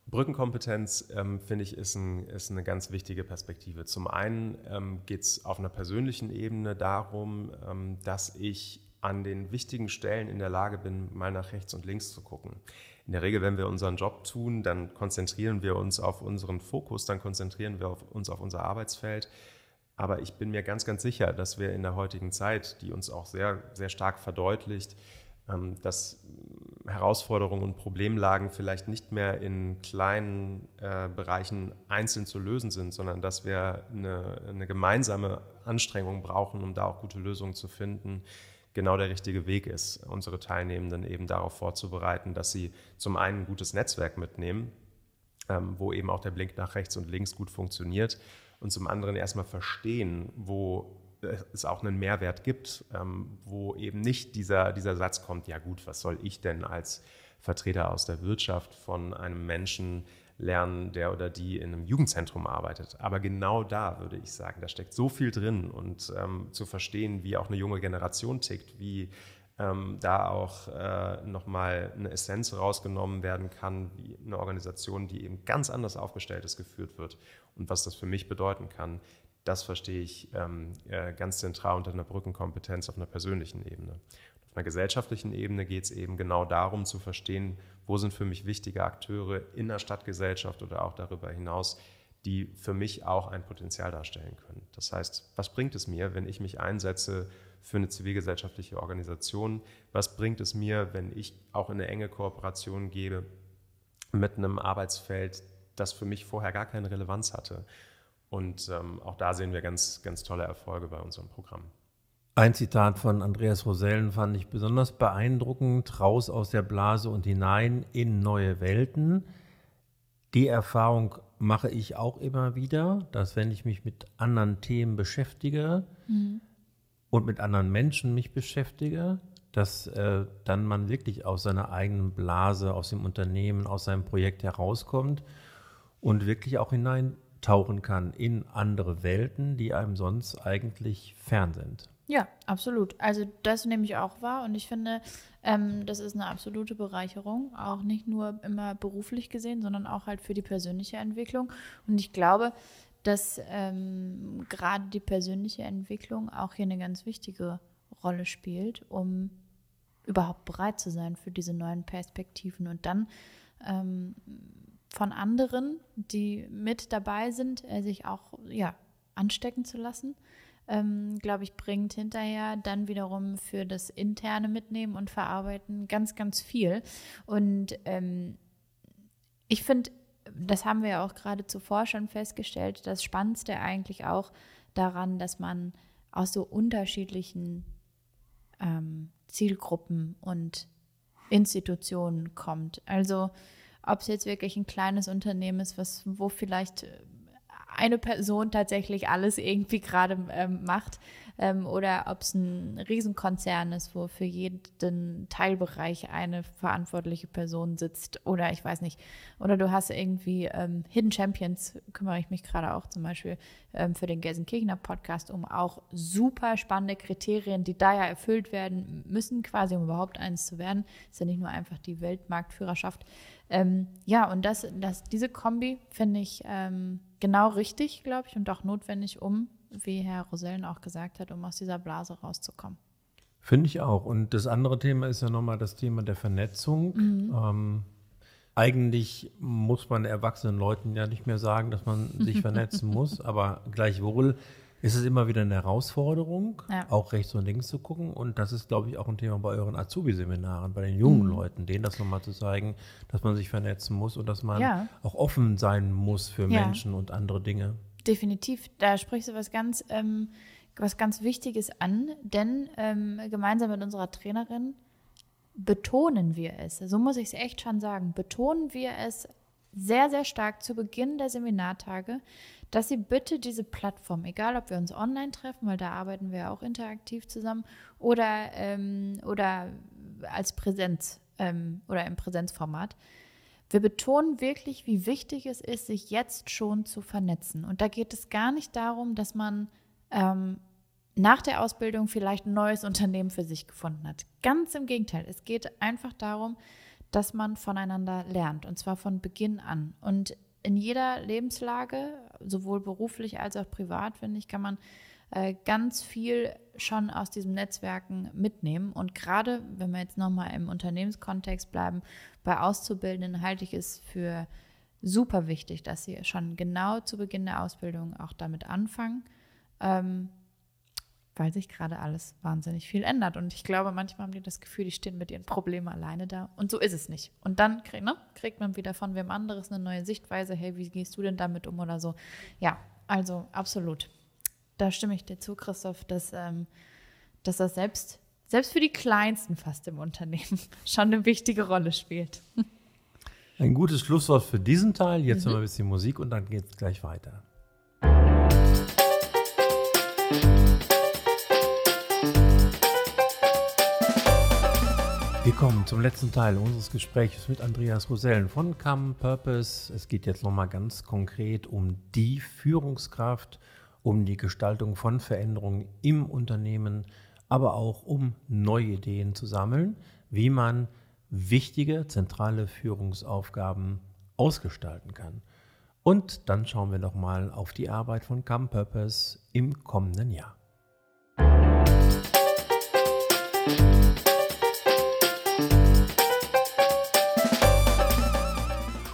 Brückenkompetenz, ähm, finde ich, ist, ein, ist, eine ganz wichtige Perspektive. Zum einen ähm, geht es auf einer persönlichen Ebene darum, ähm, dass ich an den wichtigen Stellen in der Lage bin, mal nach rechts und links zu gucken. In der Regel, wenn wir unseren Job tun, dann konzentrieren wir uns auf unseren Fokus, dann konzentrieren wir auf uns auf unser Arbeitsfeld. Aber ich bin mir ganz, ganz sicher, dass wir in der heutigen Zeit, die uns auch sehr, sehr stark verdeutlicht, ähm, dass Herausforderungen und Problemlagen vielleicht nicht mehr in kleinen äh, Bereichen einzeln zu lösen sind, sondern dass wir eine, eine gemeinsame Anstrengung brauchen, um da auch gute Lösungen zu finden, genau der richtige Weg ist, unsere Teilnehmenden eben darauf vorzubereiten, dass sie zum einen ein gutes Netzwerk mitnehmen, ähm, wo eben auch der Blick nach rechts und links gut funktioniert und zum anderen erstmal verstehen, wo es auch einen Mehrwert gibt, ähm, wo eben nicht dieser, dieser Satz kommt, ja gut, was soll ich denn als Vertreter aus der Wirtschaft von einem Menschen lernen, der oder die in einem Jugendzentrum arbeitet. Aber genau da würde ich sagen, da steckt so viel drin und ähm, zu verstehen, wie auch eine junge Generation tickt, wie ähm, da auch äh, nochmal eine Essenz rausgenommen werden kann, wie eine Organisation, die eben ganz anders aufgestellt ist, geführt wird und was das für mich bedeuten kann, das verstehe ich ähm, äh, ganz zentral unter einer Brückenkompetenz auf einer persönlichen Ebene. Auf einer gesellschaftlichen Ebene geht es eben genau darum zu verstehen, wo sind für mich wichtige Akteure in der Stadtgesellschaft oder auch darüber hinaus, die für mich auch ein Potenzial darstellen können. Das heißt, was bringt es mir, wenn ich mich einsetze für eine zivilgesellschaftliche Organisation? Was bringt es mir, wenn ich auch in eine enge Kooperation gehe mit einem Arbeitsfeld, das für mich vorher gar keine Relevanz hatte? Und ähm, auch da sehen wir ganz, ganz tolle Erfolge bei unserem Programm. Ein Zitat von Andreas Rosellen fand ich besonders beeindruckend. Raus aus der Blase und hinein in neue Welten. Die Erfahrung mache ich auch immer wieder, dass wenn ich mich mit anderen Themen beschäftige mhm. und mit anderen Menschen mich beschäftige, dass äh, dann man wirklich aus seiner eigenen Blase, aus dem Unternehmen, aus seinem Projekt herauskommt und wirklich auch hineintauchen kann in andere Welten, die einem sonst eigentlich fern sind. Ja, absolut. Also das nehme ich auch wahr und ich finde, ähm, das ist eine absolute Bereicherung, auch nicht nur immer beruflich gesehen, sondern auch halt für die persönliche Entwicklung. Und ich glaube, dass ähm, gerade die persönliche Entwicklung auch hier eine ganz wichtige Rolle spielt, um überhaupt bereit zu sein für diese neuen Perspektiven und dann ähm, von anderen, die mit dabei sind, äh, sich auch ja, anstecken zu lassen ähm, glaube ich, bringt hinterher dann wiederum für das interne Mitnehmen und Verarbeiten ganz, ganz viel. Und ähm, ich finde, das haben wir ja auch gerade zuvor schon festgestellt, das Spannendste eigentlich auch daran, dass man aus so unterschiedlichen ähm, Zielgruppen und Institutionen kommt. Also ob es jetzt wirklich ein kleines Unternehmen ist, was, wo vielleicht eine Person tatsächlich alles irgendwie gerade ähm, macht ähm, oder ob es ein Riesenkonzern ist, wo für jeden Teilbereich eine verantwortliche Person sitzt oder ich weiß nicht. Oder du hast irgendwie ähm, Hidden Champions, kümmere ich mich gerade auch zum Beispiel ähm, für den Gelsenkirchener Podcast um auch super spannende Kriterien, die da ja erfüllt werden müssen, quasi um überhaupt eins zu werden. Ist ja nicht nur einfach die Weltmarktführerschaft. Ähm, ja, und das, das, diese Kombi finde ich ähm, genau richtig, glaube ich, und auch notwendig, um, wie Herr Rosellen auch gesagt hat, um aus dieser Blase rauszukommen. Finde ich auch. Und das andere Thema ist ja nochmal das Thema der Vernetzung. Mhm. Ähm, eigentlich muss man erwachsenen Leuten ja nicht mehr sagen, dass man sich vernetzen muss, aber gleichwohl ist es immer wieder eine Herausforderung, ja. auch rechts und links zu gucken. Und das ist, glaube ich, auch ein Thema bei euren Azubi-Seminaren, bei den jungen mhm. Leuten, denen das nochmal zu zeigen, dass man sich vernetzen muss und dass man ja. auch offen sein muss für ja. Menschen und andere Dinge. Definitiv. Da sprichst du was ganz, ähm, was ganz Wichtiges an, denn ähm, gemeinsam mit unserer Trainerin betonen wir es. So muss ich es echt schon sagen. Betonen wir es sehr, sehr stark zu Beginn der Seminartage, dass Sie bitte diese Plattform, egal ob wir uns online treffen, weil da arbeiten wir auch interaktiv zusammen, oder, ähm, oder als Präsenz ähm, oder im Präsenzformat, wir betonen wirklich, wie wichtig es ist, sich jetzt schon zu vernetzen. Und da geht es gar nicht darum, dass man ähm, nach der Ausbildung vielleicht ein neues Unternehmen für sich gefunden hat. Ganz im Gegenteil. Es geht einfach darum, dass man voneinander lernt und zwar von Beginn an. Und in jeder Lebenslage, sowohl beruflich als auch privat, finde ich, kann man äh, ganz viel schon aus diesem Netzwerken mitnehmen. Und gerade wenn wir jetzt nochmal im Unternehmenskontext bleiben, bei Auszubildenden halte ich es für super wichtig, dass sie schon genau zu Beginn der Ausbildung auch damit anfangen. Ähm, weil sich gerade alles wahnsinnig viel ändert. Und ich glaube, manchmal haben die das Gefühl, die stehen mit ihren Problemen alleine da. Und so ist es nicht. Und dann krieg, ne, kriegt man wieder von wem anderes eine neue Sichtweise. Hey, wie gehst du denn damit um oder so? Ja, also absolut. Da stimme ich dir zu, Christoph, dass, ähm, dass das selbst, selbst für die Kleinsten fast im Unternehmen schon eine wichtige Rolle spielt. Ein gutes Schlusswort für diesen Teil. Jetzt mhm. noch ein bisschen Musik und dann geht es gleich weiter. Wir kommen zum letzten Teil unseres Gesprächs mit Andreas Rosellen von Come Purpose. Es geht jetzt nochmal ganz konkret um die Führungskraft, um die Gestaltung von Veränderungen im Unternehmen, aber auch um neue Ideen zu sammeln, wie man wichtige zentrale Führungsaufgaben ausgestalten kann. Und dann schauen wir nochmal auf die Arbeit von Come Purpose im kommenden Jahr.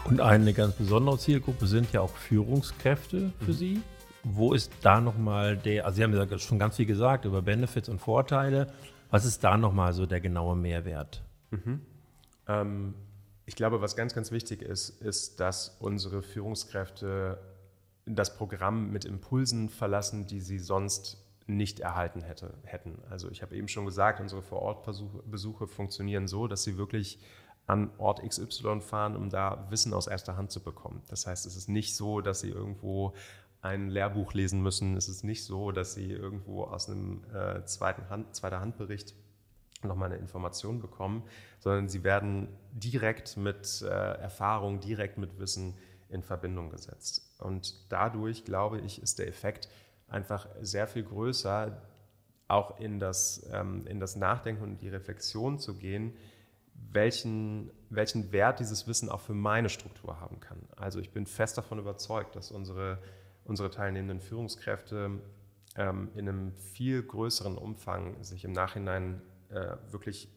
Und eine ganz besondere Zielgruppe sind ja auch Führungskräfte für mhm. Sie. Wo ist da nochmal der, also Sie haben ja schon ganz viel gesagt über Benefits und Vorteile. Was ist da nochmal so der genaue Mehrwert? Mhm. Ähm, ich glaube, was ganz, ganz wichtig ist, ist, dass unsere Führungskräfte das Programm mit Impulsen verlassen, die sie sonst nicht erhalten hätte, hätten. Also ich habe eben schon gesagt, unsere Vorortbesuche funktionieren so, dass sie wirklich an Ort XY fahren, um da Wissen aus erster Hand zu bekommen. Das heißt, es ist nicht so, dass sie irgendwo ein Lehrbuch lesen müssen. Es ist nicht so, dass sie irgendwo aus einem äh, zweiten Hand, zweiter Handbericht nochmal eine Information bekommen, sondern sie werden direkt mit äh, Erfahrung, direkt mit Wissen in Verbindung gesetzt. Und dadurch, glaube ich, ist der Effekt einfach sehr viel größer, auch in das, ähm, in das Nachdenken und die Reflexion zu gehen, welchen, welchen Wert dieses Wissen auch für meine Struktur haben kann. Also ich bin fest davon überzeugt, dass unsere, unsere teilnehmenden Führungskräfte ähm, in einem viel größeren Umfang sich im Nachhinein äh, wirklich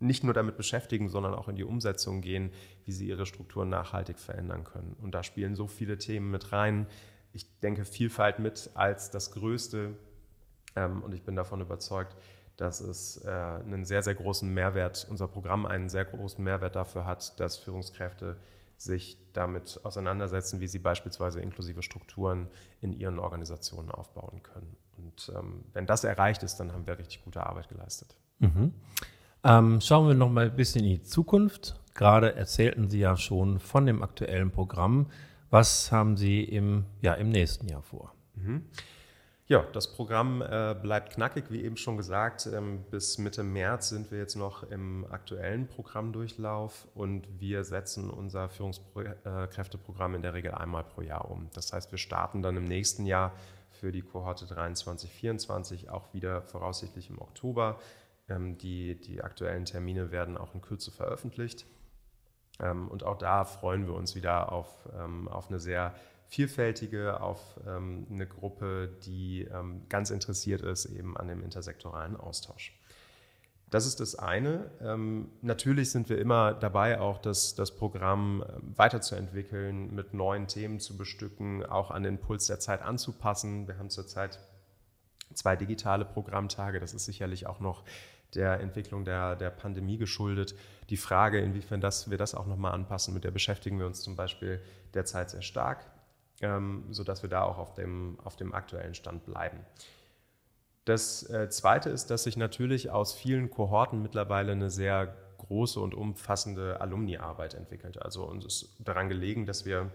nicht nur damit beschäftigen, sondern auch in die Umsetzung gehen, wie sie ihre Strukturen nachhaltig verändern können. Und da spielen so viele Themen mit rein. Ich denke Vielfalt mit als das Größte. Ähm, und ich bin davon überzeugt, dass es äh, einen sehr, sehr großen Mehrwert, unser Programm einen sehr großen Mehrwert dafür hat, dass Führungskräfte sich damit auseinandersetzen, wie sie beispielsweise inklusive Strukturen in ihren Organisationen aufbauen können. Und ähm, wenn das erreicht ist, dann haben wir richtig gute Arbeit geleistet. Mhm. Ähm, schauen wir noch mal ein bisschen in die Zukunft. Gerade erzählten Sie ja schon von dem aktuellen Programm. Was haben Sie im, ja, im nächsten Jahr vor? Mhm. Ja, das Programm äh, bleibt knackig, wie eben schon gesagt. Ähm, bis Mitte März sind wir jetzt noch im aktuellen Programmdurchlauf und wir setzen unser Führungskräfteprogramm in der Regel einmal pro Jahr um. Das heißt, wir starten dann im nächsten Jahr für die Kohorte 23, 24 auch wieder voraussichtlich im Oktober ähm, die, die aktuellen Termine werden auch in Kürze veröffentlicht. Ähm, und auch da freuen wir uns wieder auf, ähm, auf eine sehr vielfältige, auf eine Gruppe, die ganz interessiert ist eben an dem intersektoralen Austausch. Das ist das eine. natürlich sind wir immer dabei, auch das, das Programm weiterzuentwickeln, mit neuen Themen zu bestücken, auch an den Puls der Zeit anzupassen. Wir haben zurzeit zwei digitale Programmtage. Das ist sicherlich auch noch der Entwicklung der, der Pandemie geschuldet. Die Frage, inwiefern das, wir das auch nochmal anpassen, mit der beschäftigen wir uns zum Beispiel derzeit sehr stark, ähm, sodass wir da auch auf dem, auf dem aktuellen Stand bleiben. Das äh, Zweite ist, dass sich natürlich aus vielen Kohorten mittlerweile eine sehr große und umfassende Alumni-Arbeit entwickelt. Also uns ist daran gelegen, dass wir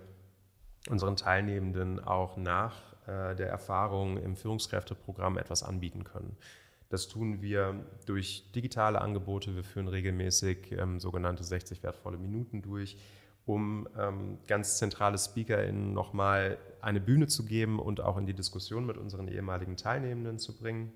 unseren Teilnehmenden auch nach äh, der Erfahrung im Führungskräfteprogramm etwas anbieten können. Das tun wir durch digitale Angebote. Wir führen regelmäßig ähm, sogenannte 60 wertvolle Minuten durch, um ähm, ganz zentrale SpeakerInnen nochmal eine Bühne zu geben und auch in die Diskussion mit unseren ehemaligen Teilnehmenden zu bringen.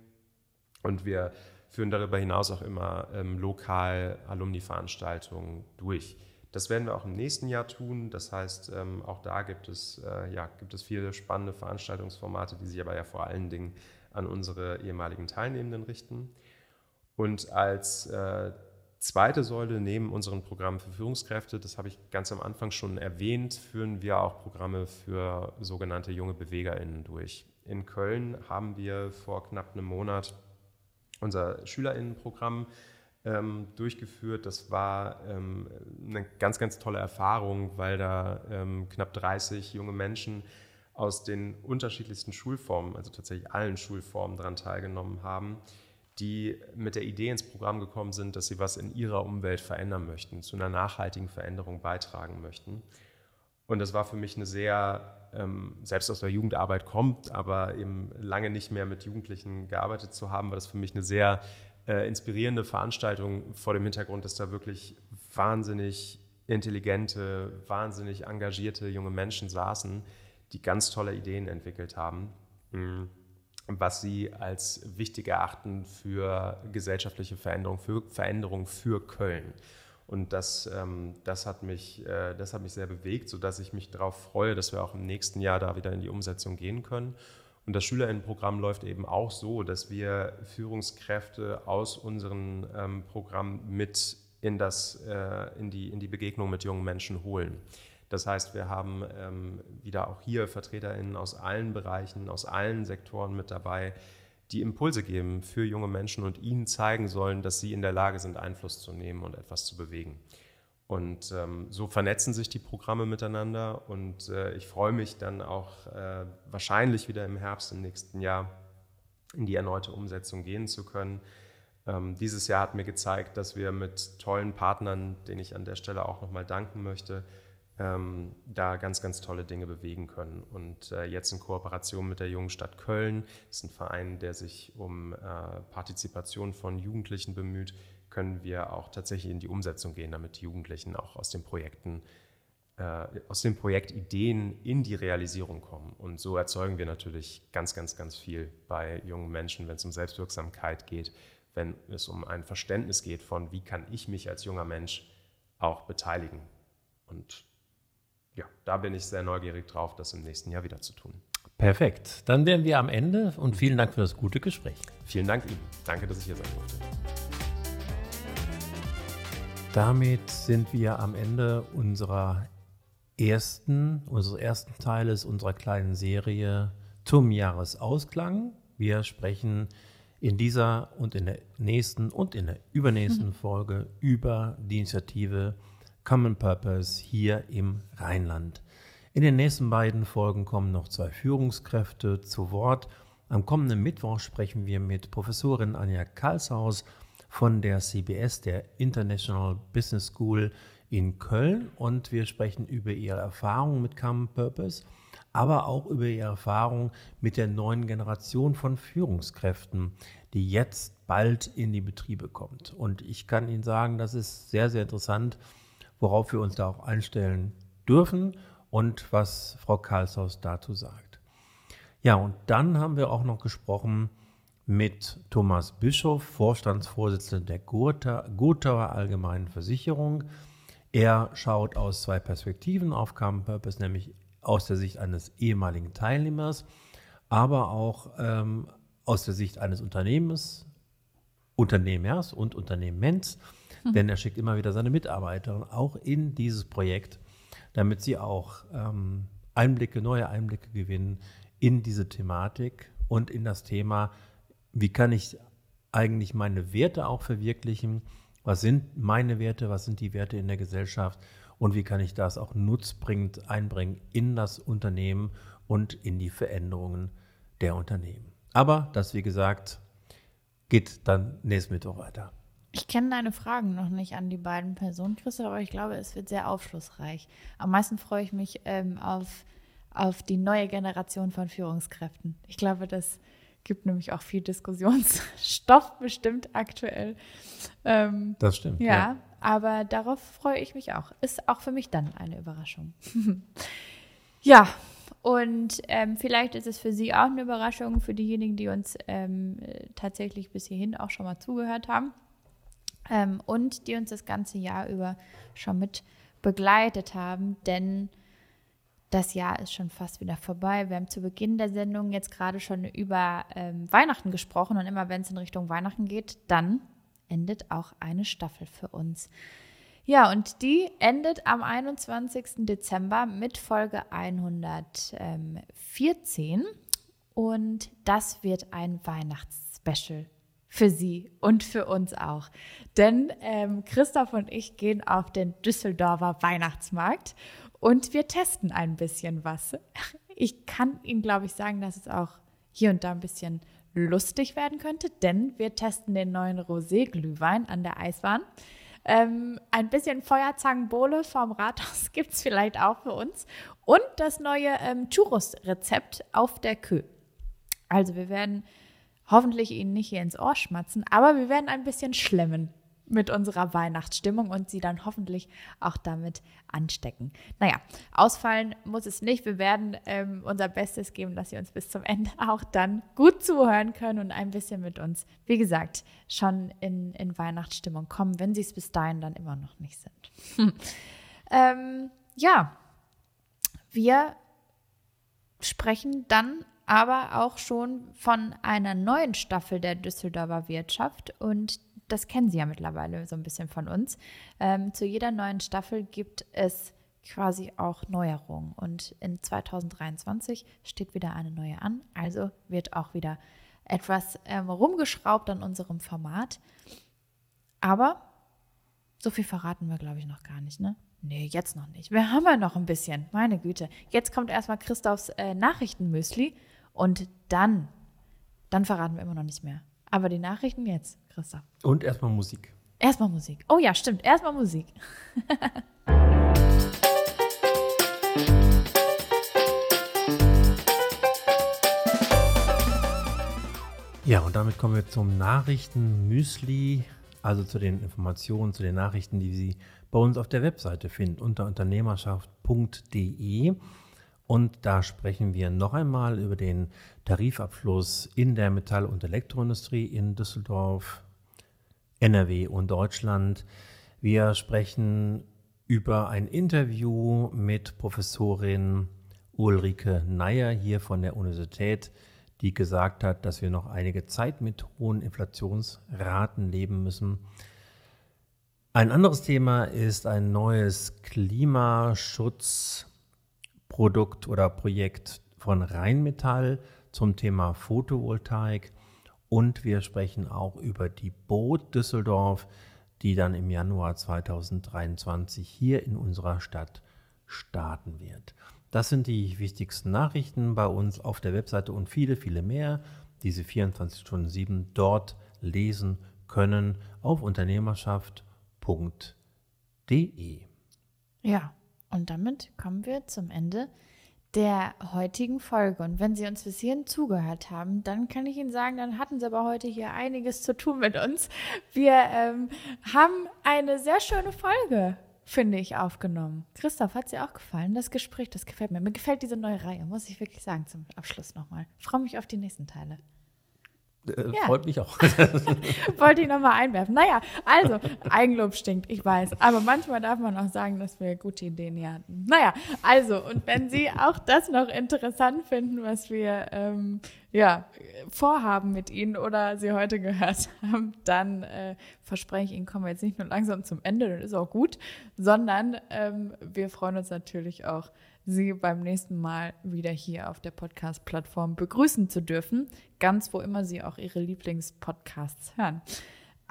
Und wir führen darüber hinaus auch immer ähm, lokal Alumni-Veranstaltungen durch. Das werden wir auch im nächsten Jahr tun. Das heißt, ähm, auch da gibt es, äh, ja, gibt es viele spannende Veranstaltungsformate, die sich aber ja vor allen Dingen an unsere ehemaligen Teilnehmenden richten. Und als äh, zweite Säule neben unseren Programmen für Führungskräfte, das habe ich ganz am Anfang schon erwähnt, führen wir auch Programme für sogenannte junge BewegerInnen durch. In Köln haben wir vor knapp einem Monat unser SchülerInnenprogramm ähm, durchgeführt. Das war ähm, eine ganz, ganz tolle Erfahrung, weil da ähm, knapp 30 junge Menschen aus den unterschiedlichsten Schulformen, also tatsächlich allen Schulformen daran teilgenommen haben, die mit der Idee ins Programm gekommen sind, dass sie was in ihrer Umwelt verändern möchten, zu einer nachhaltigen Veränderung beitragen möchten. Und das war für mich eine sehr, ähm, selbst aus der Jugendarbeit kommt, aber eben lange nicht mehr mit Jugendlichen gearbeitet zu haben, war das für mich eine sehr äh, inspirierende Veranstaltung vor dem Hintergrund, dass da wirklich wahnsinnig intelligente, wahnsinnig engagierte junge Menschen saßen, die ganz tolle Ideen entwickelt haben, mm, was sie als wichtig erachten für gesellschaftliche Veränderung, für Veränderung für Köln. Und das, ähm, das, hat mich, äh, das hat mich sehr bewegt, sodass ich mich darauf freue, dass wir auch im nächsten Jahr da wieder in die Umsetzung gehen können. Und das Schülerinnenprogramm läuft eben auch so, dass wir Führungskräfte aus unserem ähm, Programm mit in, das, äh, in, die, in die Begegnung mit jungen Menschen holen. Das heißt, wir haben ähm, wieder auch hier VertreterInnen aus allen Bereichen, aus allen Sektoren mit dabei, die Impulse geben für junge Menschen und ihnen zeigen sollen, dass sie in der Lage sind, Einfluss zu nehmen und etwas zu bewegen. Und ähm, so vernetzen sich die Programme miteinander und äh, ich freue mich dann auch äh, wahrscheinlich wieder im Herbst im nächsten Jahr in die erneute Umsetzung gehen zu können. Ähm, dieses Jahr hat mir gezeigt, dass wir mit tollen Partnern, denen ich an der Stelle auch nochmal danken möchte, ähm, da ganz, ganz tolle Dinge bewegen können. Und äh, jetzt in Kooperation mit der Jungen Stadt Köln, ist ein Verein, der sich um äh, Partizipation von Jugendlichen bemüht, können wir auch tatsächlich in die Umsetzung gehen, damit die Jugendlichen auch aus den Projekten, äh, aus den Projektideen in die Realisierung kommen. Und so erzeugen wir natürlich ganz, ganz, ganz viel bei jungen Menschen, wenn es um Selbstwirksamkeit geht, wenn es um ein Verständnis geht von, wie kann ich mich als junger Mensch auch beteiligen. Und ja, da bin ich sehr neugierig drauf, das im nächsten Jahr wieder zu tun. Perfekt. Dann wären wir am Ende und vielen Dank für das gute Gespräch. Vielen Dank Ihnen. Danke, dass ich hier sein durfte. Damit sind wir am Ende unserer ersten, unseres ersten Teiles unserer kleinen Serie zum Jahresausklang. Wir sprechen in dieser und in der nächsten und in der übernächsten mhm. Folge über die Initiative Common Purpose hier im Rheinland. In den nächsten beiden Folgen kommen noch zwei Führungskräfte zu Wort. Am kommenden Mittwoch sprechen wir mit Professorin Anja Karlshaus von der CBS, der International Business School in Köln. Und wir sprechen über ihre Erfahrungen mit Common Purpose, aber auch über ihre Erfahrungen mit der neuen Generation von Führungskräften, die jetzt bald in die Betriebe kommt. Und ich kann Ihnen sagen, das ist sehr, sehr interessant worauf wir uns da auch einstellen dürfen und was Frau Karlshaus dazu sagt. Ja, und dann haben wir auch noch gesprochen mit Thomas Bischof, Vorstandsvorsitzender der Gotauer Allgemeinen Versicherung. Er schaut aus zwei Perspektiven auf Common Purpose, nämlich aus der Sicht eines ehemaligen Teilnehmers, aber auch ähm, aus der Sicht eines Unternehmens, Unternehmers und Unternehmens Mhm. Denn er schickt immer wieder seine Mitarbeiter auch in dieses Projekt, damit sie auch ähm, Einblicke, neue Einblicke gewinnen in diese Thematik und in das Thema, wie kann ich eigentlich meine Werte auch verwirklichen? Was sind meine Werte? Was sind die Werte in der Gesellschaft? Und wie kann ich das auch nutzbringend einbringen in das Unternehmen und in die Veränderungen der Unternehmen? Aber das, wie gesagt, geht dann nächsten Mittwoch weiter. Ich kenne deine Fragen noch nicht an die beiden Personen, Christoph, aber ich glaube, es wird sehr aufschlussreich. Am meisten freue ich mich ähm, auf, auf die neue Generation von Führungskräften. Ich glaube, das gibt nämlich auch viel Diskussionsstoff bestimmt aktuell. Ähm, das stimmt. Ja, ja, aber darauf freue ich mich auch. Ist auch für mich dann eine Überraschung. ja, und ähm, vielleicht ist es für Sie auch eine Überraschung, für diejenigen, die uns ähm, tatsächlich bis hierhin auch schon mal zugehört haben ähm, und die uns das ganze Jahr über schon mit begleitet haben, denn das Jahr ist schon fast wieder vorbei. Wir haben zu Beginn der Sendung jetzt gerade schon über ähm, Weihnachten gesprochen und immer wenn es in Richtung Weihnachten geht, dann endet auch eine Staffel für uns. Ja, und die endet am 21. Dezember mit Folge 114 und das wird ein Weihnachtsspecial für Sie und für uns auch. Denn ähm, Christoph und ich gehen auf den Düsseldorfer Weihnachtsmarkt und wir testen ein bisschen was. Ich kann Ihnen, glaube ich, sagen, dass es auch hier und da ein bisschen lustig werden könnte, denn wir testen den neuen Rosé-Glühwein an der Eisbahn. Ähm, ein bisschen Feuerzangenbowle vom Rathaus gibt es vielleicht auch für uns. Und das neue ähm, Churros-Rezept auf der Kö. Also wir werden hoffentlich Ihnen nicht hier ins Ohr schmatzen, aber wir werden ein bisschen schlemmen mit unserer Weihnachtsstimmung und Sie dann hoffentlich auch damit anstecken. Naja, ausfallen muss es nicht. Wir werden ähm, unser Bestes geben, dass Sie uns bis zum Ende auch dann gut zuhören können und ein bisschen mit uns, wie gesagt, schon in, in Weihnachtsstimmung kommen, wenn Sie es bis dahin dann immer noch nicht sind. Hm. Ähm, ja, wir sprechen dann aber auch schon von einer neuen Staffel der Düsseldorfer Wirtschaft und das kennen Sie ja mittlerweile so ein bisschen von uns. Ähm, zu jeder neuen Staffel gibt es quasi auch Neuerungen. Und in 2023 steht wieder eine neue an. Also wird auch wieder etwas ähm, rumgeschraubt an unserem Format. Aber so viel verraten wir, glaube ich, noch gar nicht, ne? Nee, jetzt noch nicht. Wir haben ja noch ein bisschen. Meine Güte. Jetzt kommt erstmal Christophs äh, Nachrichtenmüsli und dann, dann verraten wir immer noch nicht mehr. Aber die Nachrichten jetzt, Christoph. Und erstmal Musik. Erstmal Musik. Oh ja, stimmt. Erstmal Musik. Ja, und damit kommen wir zum Nachrichtenmüsli, also zu den Informationen, zu den Nachrichten, die Sie bei uns auf der Webseite finden, unter unternehmerschaft.de. Und da sprechen wir noch einmal über den Tarifabschluss in der Metall- und Elektroindustrie in Düsseldorf, NRW und Deutschland. Wir sprechen über ein Interview mit Professorin Ulrike Neier hier von der Universität die gesagt hat, dass wir noch einige Zeit mit hohen Inflationsraten leben müssen. Ein anderes Thema ist ein neues Klimaschutzprodukt oder Projekt von Rheinmetall zum Thema Photovoltaik. Und wir sprechen auch über die Boot Düsseldorf, die dann im Januar 2023 hier in unserer Stadt starten wird. Das sind die wichtigsten Nachrichten bei uns auf der Webseite und viele, viele mehr, die Sie 24 Stunden 7 dort lesen können auf unternehmerschaft.de. Ja, und damit kommen wir zum Ende der heutigen Folge. Und wenn Sie uns bis hierhin zugehört haben, dann kann ich Ihnen sagen, dann hatten Sie aber heute hier einiges zu tun mit uns. Wir ähm, haben eine sehr schöne Folge finde ich, aufgenommen. Christoph, hat sie auch gefallen? Das Gespräch, das gefällt mir. Mir gefällt diese neue Reihe, muss ich wirklich sagen, zum Abschluss nochmal. Ich freue mich auf die nächsten Teile. Äh, ja. Freut mich auch. Wollte ich nochmal einwerfen. Naja, also, Eigenlob stinkt, ich weiß. Aber manchmal darf man auch sagen, dass wir gute Ideen hier hatten. Naja, also, und wenn Sie auch das noch interessant finden, was wir ähm, ja, vorhaben mit Ihnen oder Sie heute gehört haben, dann äh, verspreche ich Ihnen, kommen wir jetzt nicht nur langsam zum Ende, das ist auch gut, sondern ähm, wir freuen uns natürlich auch, Sie beim nächsten Mal wieder hier auf der Podcast-Plattform begrüßen zu dürfen, ganz wo immer Sie auch Ihre Lieblingspodcasts hören.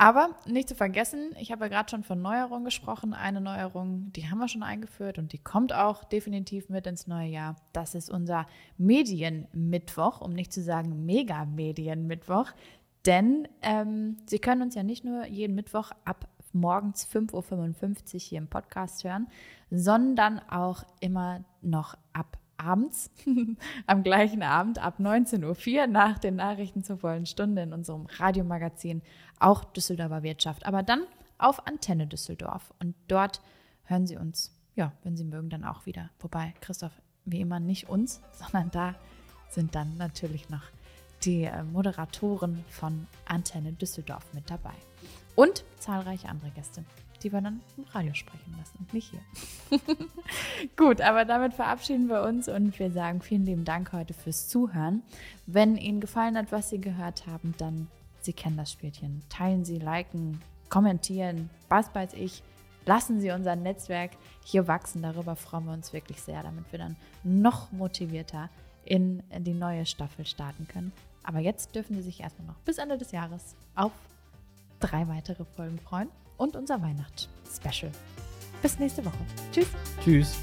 Aber nicht zu vergessen, ich habe ja gerade schon von Neuerungen gesprochen. Eine Neuerung, die haben wir schon eingeführt und die kommt auch definitiv mit ins neue Jahr. Das ist unser Medienmittwoch, um nicht zu sagen Mega-Medienmittwoch. Denn ähm, Sie können uns ja nicht nur jeden Mittwoch ab morgens 5.55 Uhr hier im Podcast hören, sondern auch immer noch ab abends, am gleichen Abend ab 19.04 Uhr nach den Nachrichten zur vollen Stunde in unserem Radiomagazin, auch Düsseldorfer Wirtschaft. Aber dann auf Antenne Düsseldorf. Und dort hören Sie uns, ja, wenn Sie mögen, dann auch wieder. Wobei, Christoph, wie immer nicht uns, sondern da sind dann natürlich noch die äh, Moderatoren von Antenne Düsseldorf mit dabei. Und zahlreiche andere Gäste die wir dann im Radio sprechen lassen, nicht hier. Gut, aber damit verabschieden wir uns und wir sagen vielen lieben Dank heute fürs Zuhören. Wenn Ihnen gefallen hat, was Sie gehört haben, dann, Sie kennen das Spielchen. Teilen Sie, liken, kommentieren, was weiß ich. Lassen Sie unser Netzwerk hier wachsen. Darüber freuen wir uns wirklich sehr, damit wir dann noch motivierter in die neue Staffel starten können. Aber jetzt dürfen Sie sich erstmal noch bis Ende des Jahres auf drei weitere Folgen freuen und unser Weihnachtsspecial. Bis nächste Woche. Tschüss. Tschüss.